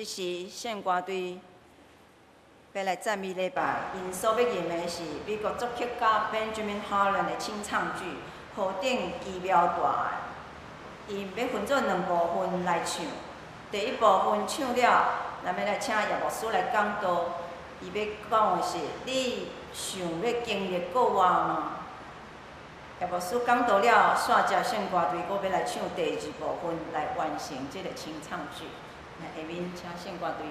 这时宪歌队要来赞美礼拜，因所要吟的是美国作曲家 Benjamin Harlan 的清唱剧《何等奇妙大爱》。因要分做两部分来唱，第一部分唱了，咱要来请叶牧师来讲道。伊要讲的是：你想要经历过我吗？叶牧师讲道了，煞只宪歌队，我要来唱第二部分，来完成这个清唱剧。下面，请线挂队。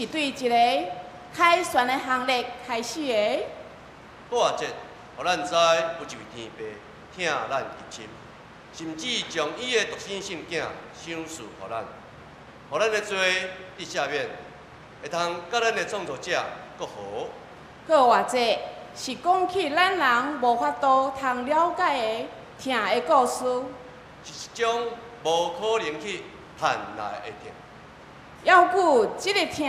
是对一个凯旋的行列开始的。好啊，这，互咱知有一位天父，疼咱一深，甚至将伊的独生性囝赏赐予咱，予咱的罪伫下面，会通甲咱的创作者搁好。阁或者是讲起咱人无法度通了解的疼的故事，是一种无可能去谈来的疼。要顾这个疼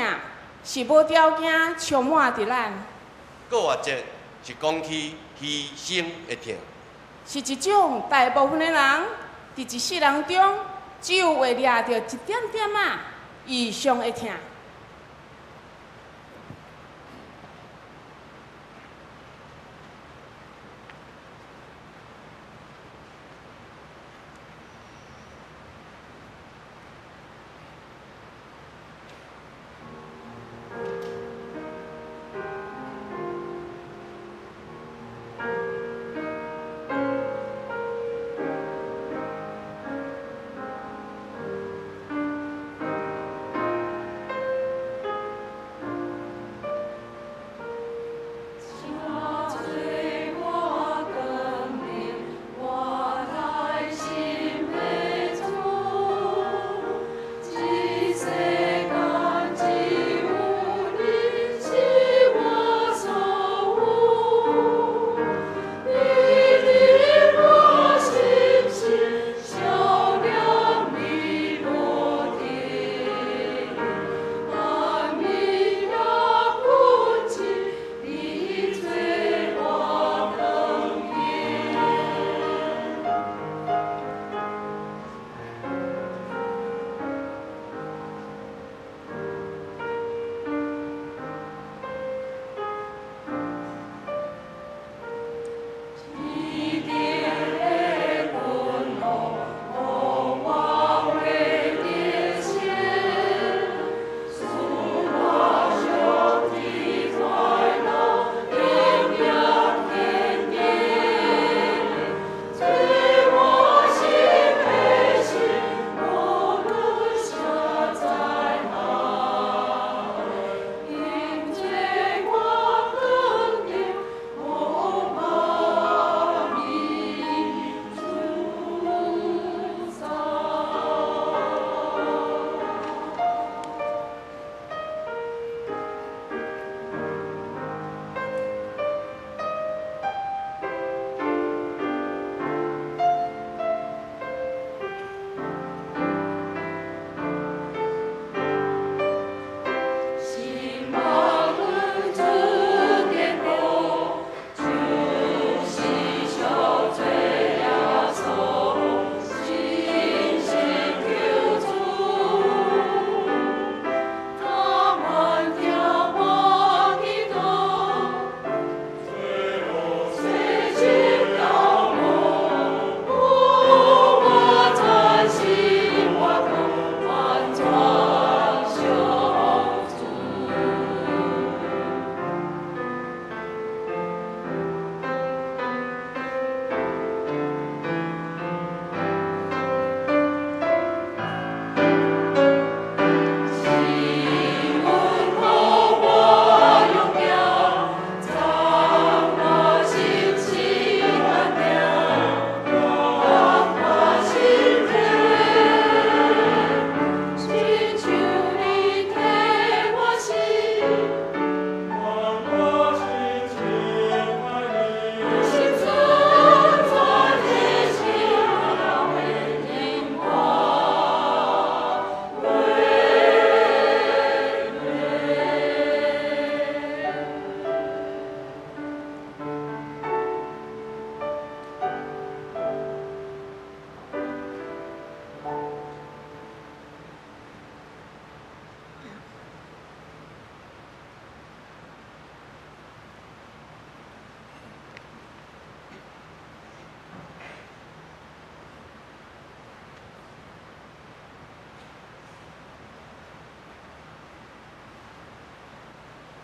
是无条件充满伫咱，阁或者是讲起牺牲的疼，是一种大部分的人伫一世人中，只有会掠着一点点啊以上的疼。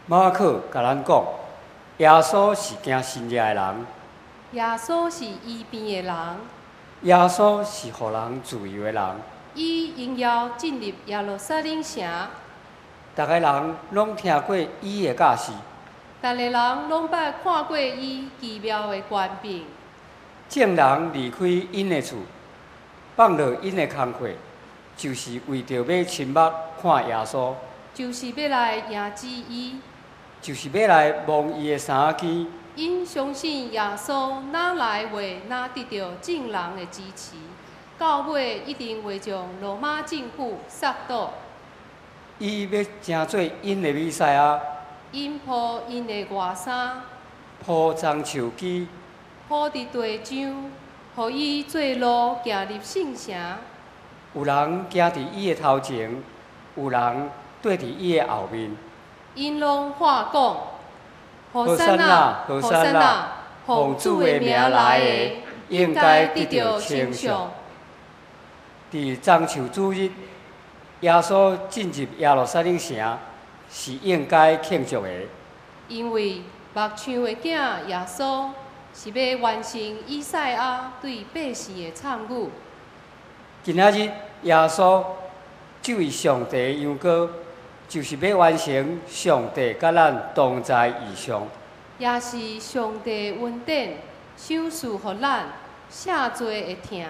马克甲咱讲，耶稣是惊新约的人，耶稣是医病的人，耶稣是互人自由的人。伊应邀进入耶路撒冷城，逐个人拢听过伊的教示，逐个人拢捌看过伊奇妙的权柄。众人离开因的厝，放下因的工课，就是为着要亲目看耶稣，就是要来迎接伊，就是要来摸伊的衫肩。因相信耶稣哪来话哪得到众人的支持，到尾一定会将罗马政府杀倒。伊要成做因的比赛啊，因铺因的外衫，铺张树枝，铺伫地上，互伊做路行入圣城。有人行伫伊的头前，有人缀伫伊的后面。因拢话讲。何山啊，何山啊，奉主的名来的，应该得到称颂。伫棕树主日，耶稣进入耶路撒冷城，是应该庆祝的。因为目唱的囝耶稣，是要完成以赛亚对百姓的参语。今仔日，耶稣就位上帝的羊羔。就是要完成上帝甲咱同在异乡，也是上帝恩典赏赐予咱下罪会疼。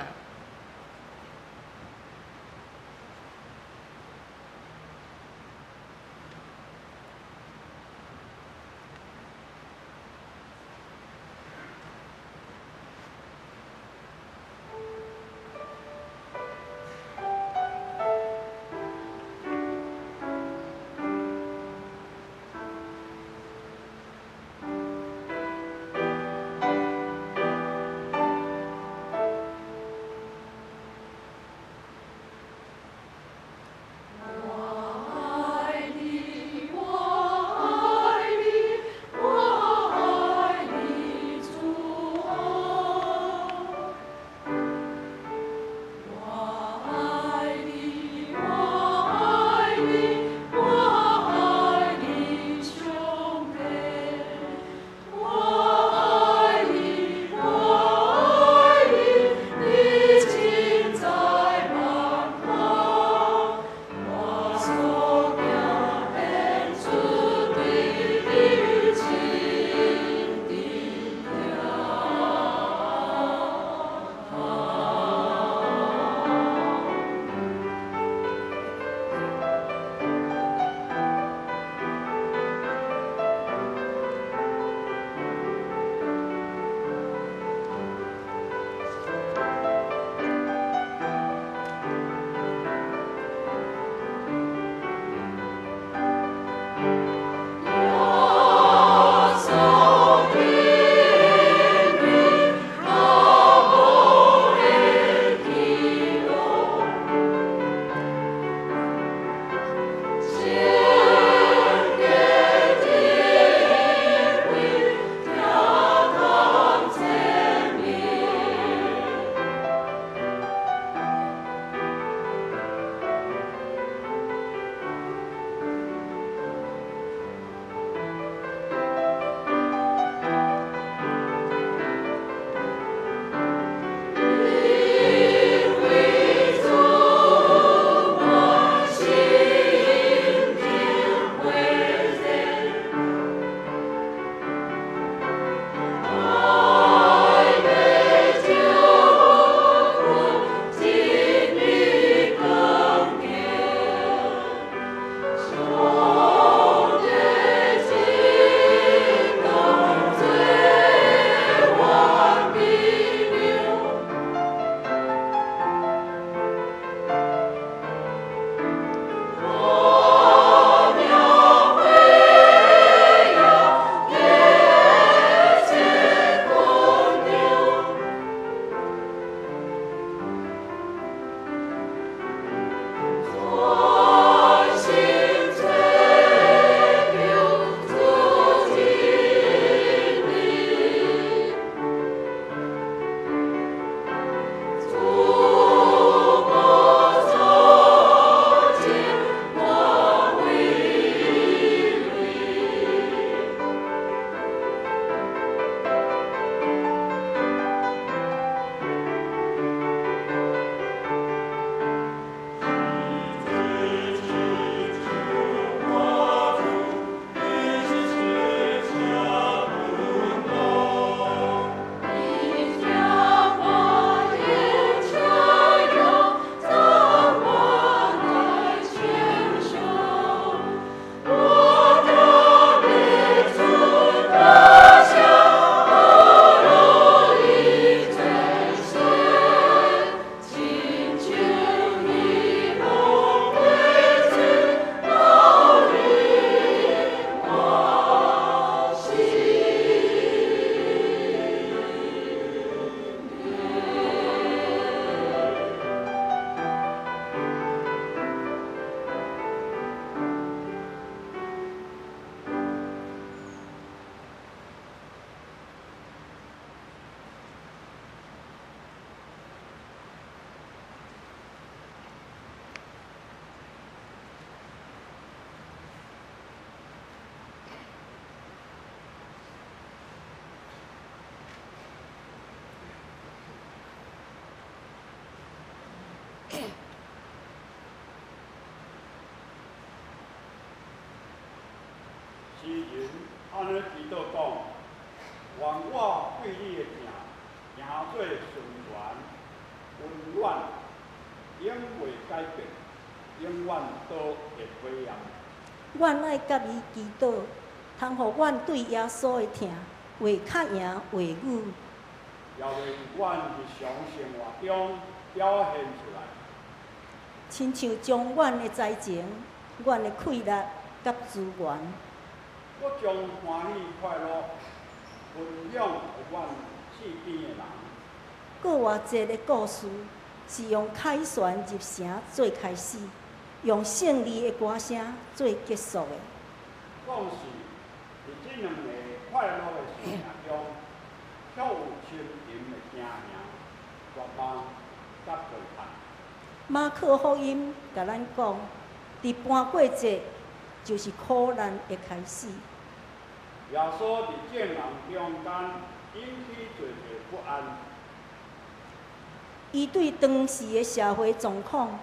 安尼祈祷讲，愿我对你的名行做顺缘、温暖，永未改变，永远都会辉煌。阮爱甲伊祈祷，通互阮对耶稣的疼，话较赢话语，也会阮日常生活中表现出来。亲像将阮的才情、阮的气力甲资源，我将欢喜快乐分享予阮身边的人。阁有偌济的故事，是用凯旋入城做开始，用胜利的歌声做结束的。讲是伫这两个快乐的生命中，却有亲情的家人、伙伴甲陪伴。马可福音甲咱讲，伫搬过节就是苦难的开始。耶稣伫众人中间引起侪侪不安。伊对当时的社会状况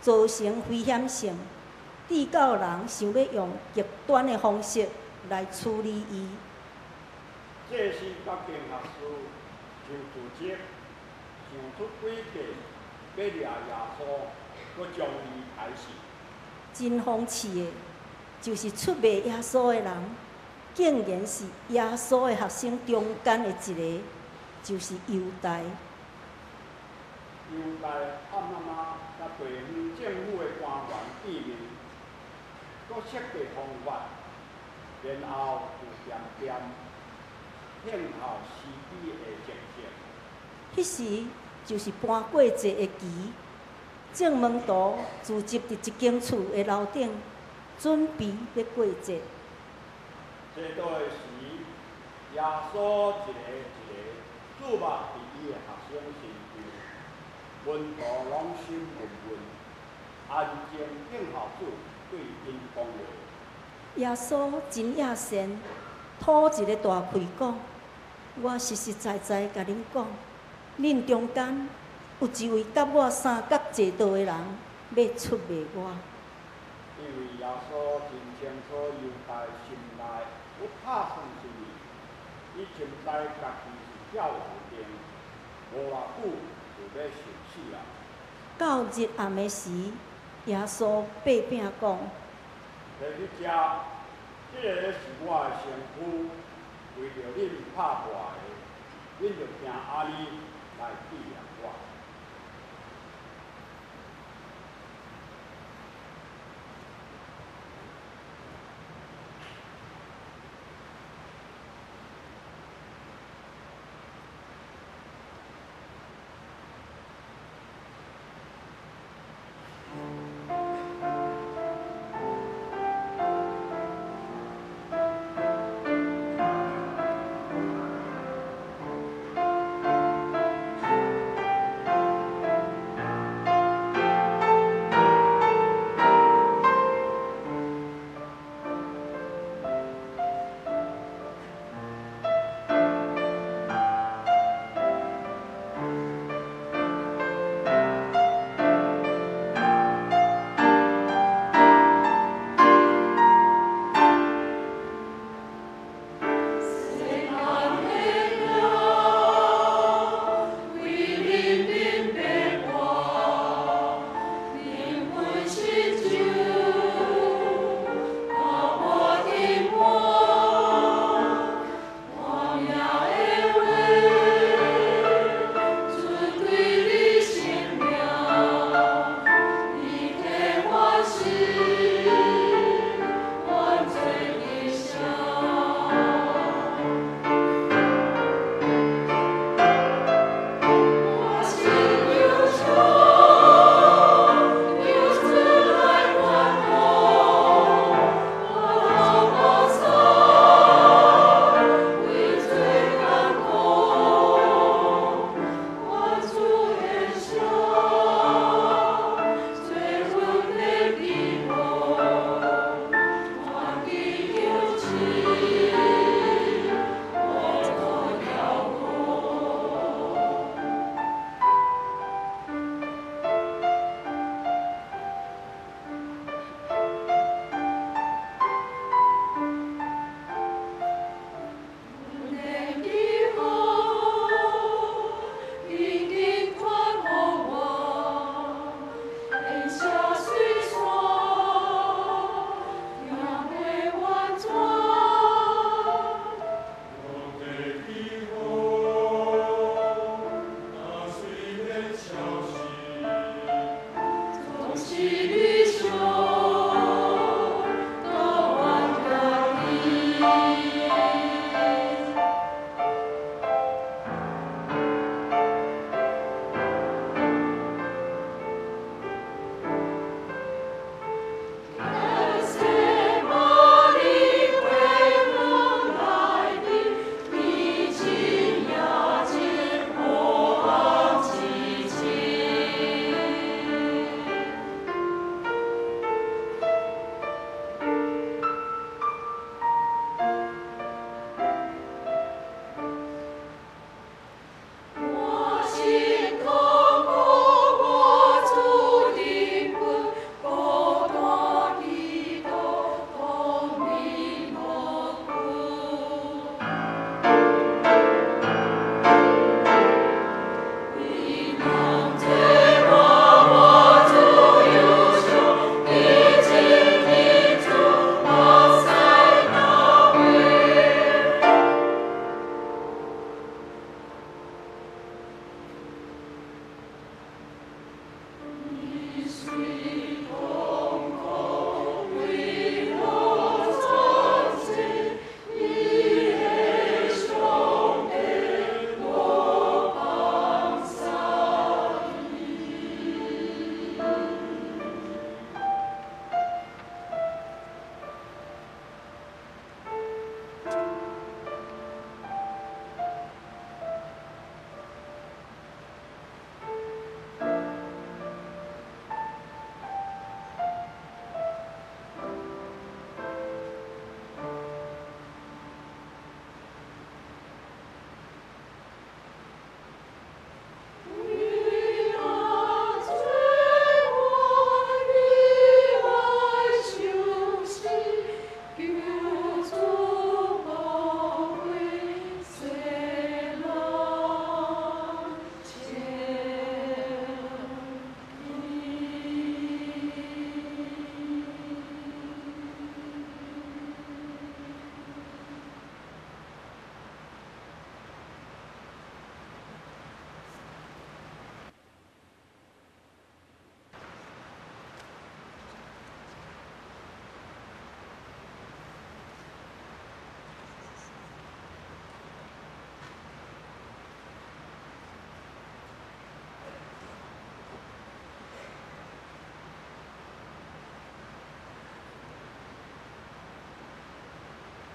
造成危险性，至到人想要用极端的方式来处理伊。这是甲经学师就组织想出诡计。要掠耶稣，阁将伊害死。真讽刺的，就是出卖耶稣的人，竟然是耶稣的学生中间的一个，就是犹大。犹大暗妈妈甲地方政府的官员见面，各设计方法，然后就点点骗候时机的情节。彼时。就是搬过节的期，正门徒聚集伫一间厝的楼顶，准备要过节。这倒时，耶稣一个一个注目伫伊的学生身上，温度拢心温温，安静听候主对因讲话。耶稣真野善，吐一个大气讲：我实实在在甲恁讲。恁中间有一位甲我三角坐道的人，要出卖我。因为耶稣真清楚犹大心内有打算什么，伊清知家己是叫王定，无偌久就要受死啊。到日暗的时，耶稣八饼讲：摕去食，这个是我的身躯，为着恁拍破的，恁就听阿里。来记两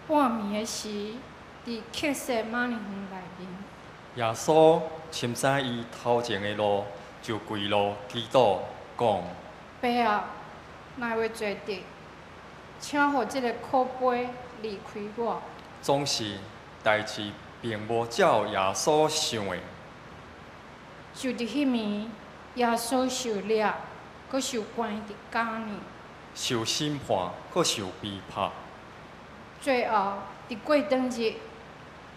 半暝的时，伫客舍玛利园内面，耶稣深知伊头前的路，就跪落祈祷，讲：爸啊，哪会做得？请予这个苦杯离开我。总是代志并无照耶稣想的。就伫迄暝，耶稣受掠，阁受关伫监里，受审判，佫受逼迫。最后伫过当日，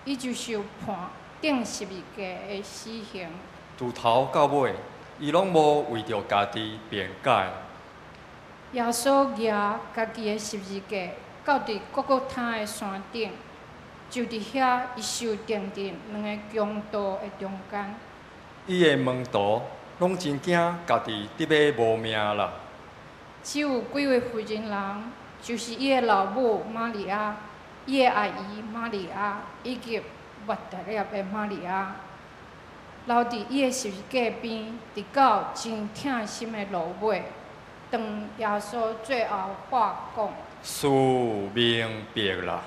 伊就受判定十二架的死刑。自头到尾，伊拢无为着家己辩解。耶稣举家己的十二架，到伫各个他的山顶，就伫遐伊受定伫两个强盗的中间。伊的门徒拢真惊家己得要无命啦。只有几位妇人人，就是伊的老母玛利亚，伊的阿姨玛利亚，以及抹大拉的玛利亚，留伫伊的十字架边，直到真痛心的落尾，当耶稣最后话讲：事明白了。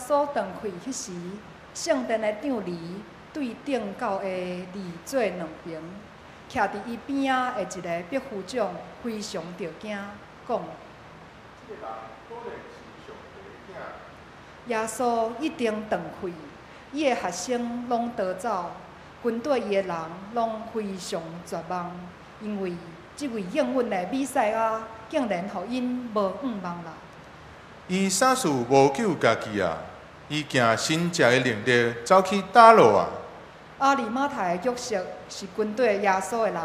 稣断开迄时，圣殿的帐篱对顶到下二做两边，徛伫伊边仔的一个百夫长非常着惊，讲：耶稣一定断开，伊的学生拢逃走，跟队伊的人拢非常绝望，因为这位应允的弥赛亚竟然互因无盼望啦。伊啥事无救家己啊！伊行神藉的能力走去打落啊！阿里马太的约瑟是军队耶稣的人，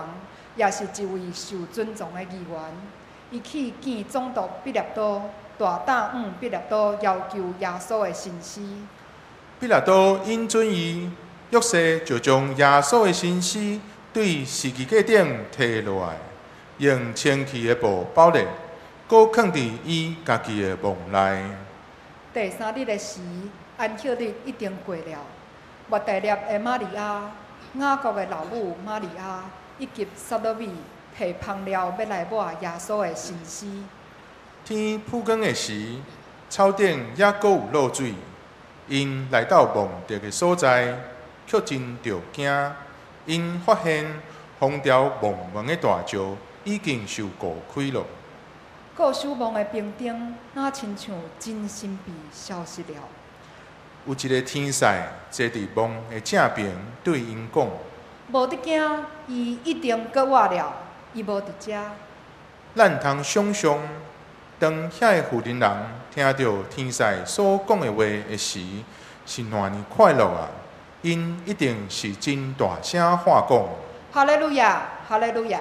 也是一位受尊重的议员。伊去见总督彼拉多，大胆向彼拉多要求耶稣的信息。毕拉多因准伊，约瑟就将耶稣的信息对十字架顶摕落来，用清气的布包咧。搁囥伫伊家己的梦内。第三日的时，安息日已经过了。抹大拉的玛利亚、雅各的老母玛利亚以及撒罗米，提香料要来抹耶稣的身尸。天曝光的时，草顶也搁有露水。因来到墓地的所在，却真着惊。因发现封条蒙蒙的大石已经受过开了。过守望的兵丁，那亲像真心被消失了。有一个天使坐伫墓的正边，对因讲：无得惊，伊一定搁活了，伊无伫遮。咱通想象，当遐个妇人人听到天使所讲的话的时，是偌尼快乐啊！因一定是真大声话讲：哈利路亚，哈利路亚。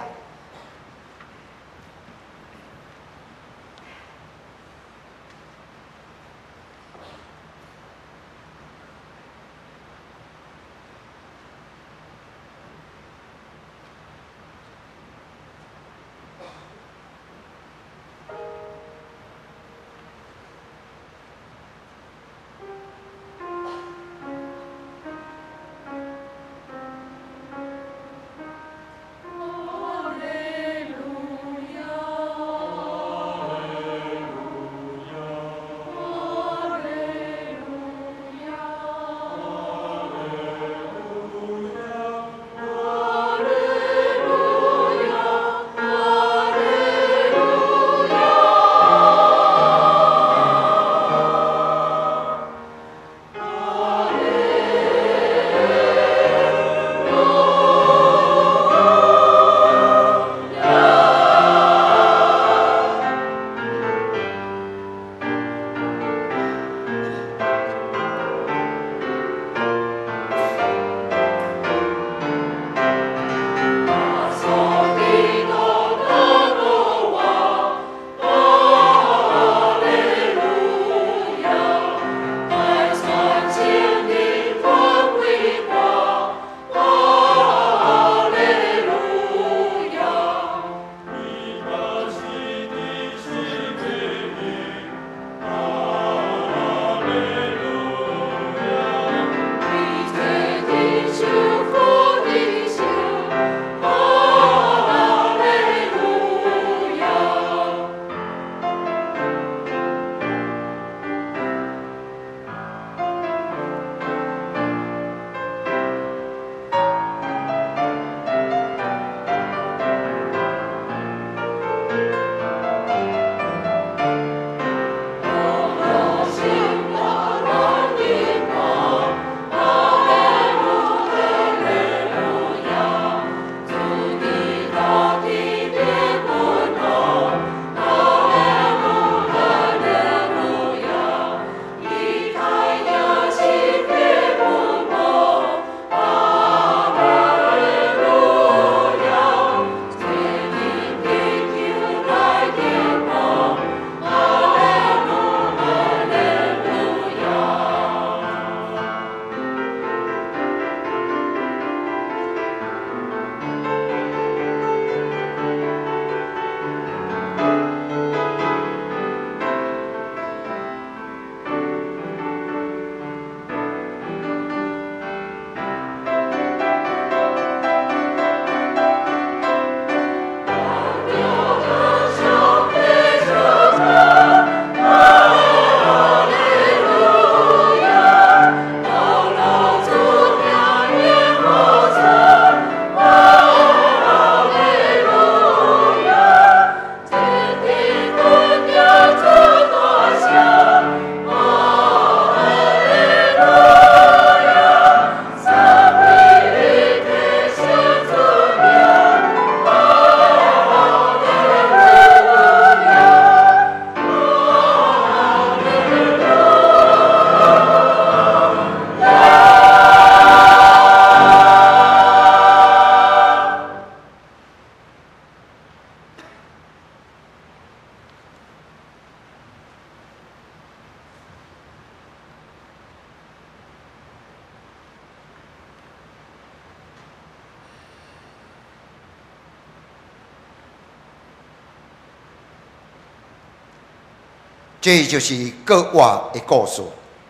这就是国话的故事，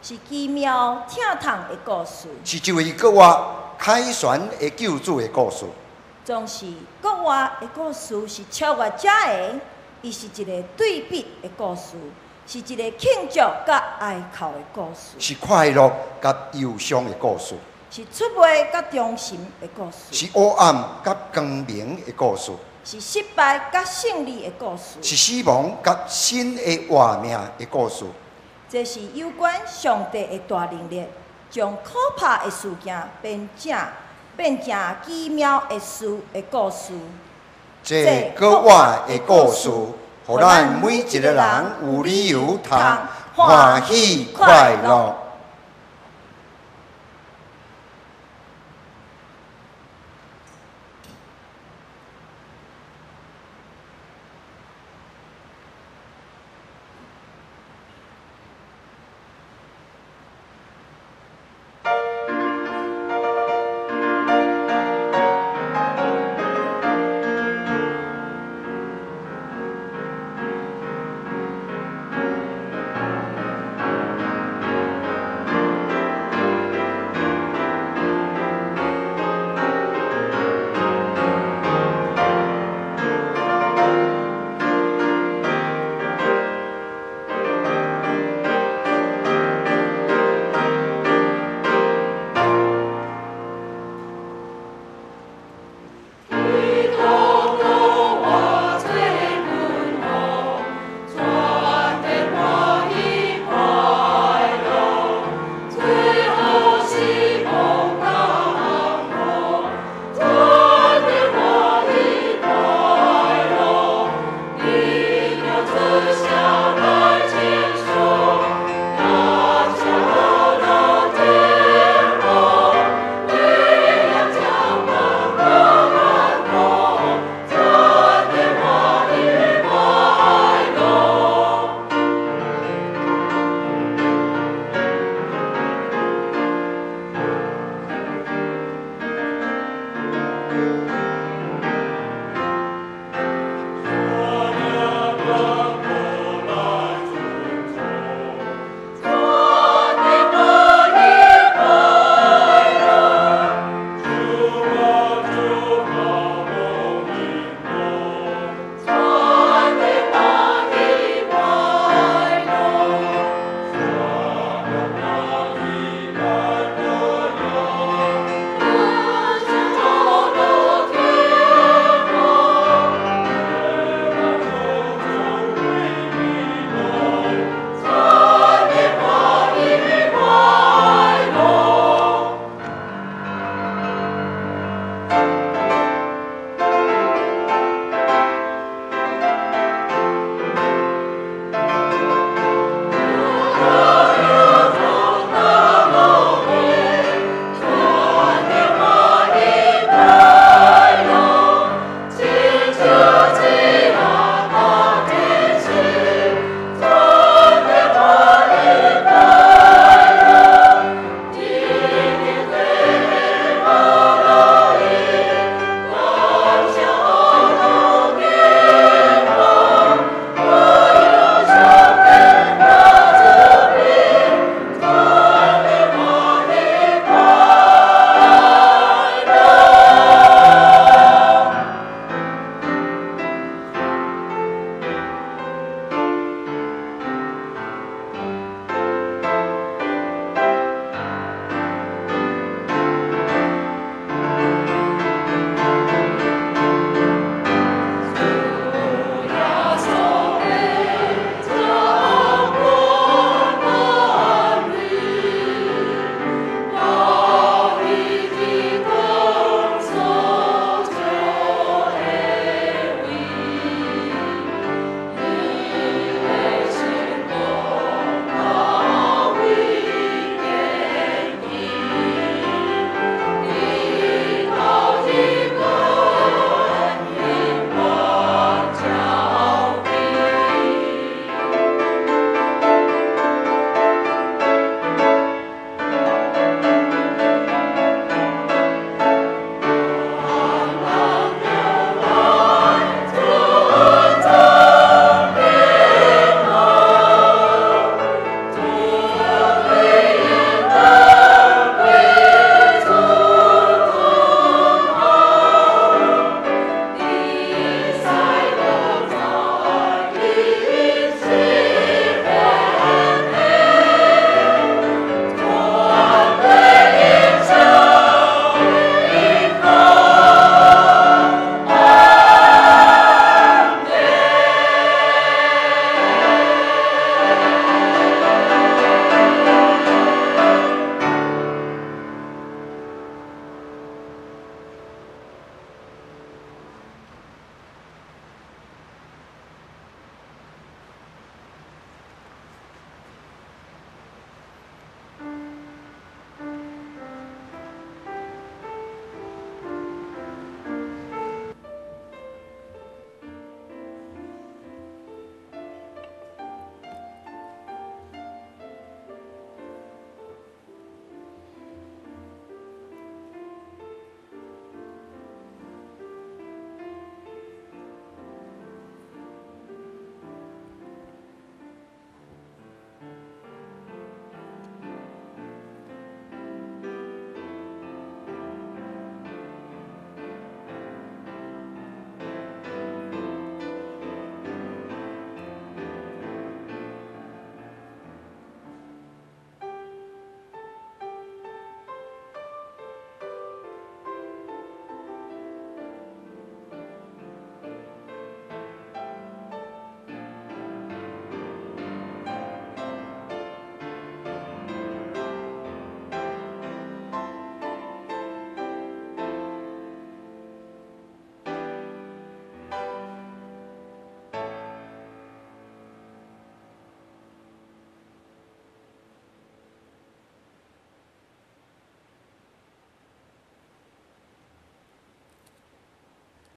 是奇妙疼痛的故事，是一位国话凯旋的救主的故事。总是国外的故事是超越者的，伊是一个对比的故事，是一个庆祝甲哀哭的故事，是快乐甲忧伤的故事，是出卖甲忠心的故事，是黑暗甲光明的故事，是失败甲胜利的故事，是死亡甲新的活命的故事。这是有关上帝的大能力，将可怕的事件变正。变成奇妙的事的故事，这个话的故事，互咱每一个人有理由通欢喜快乐。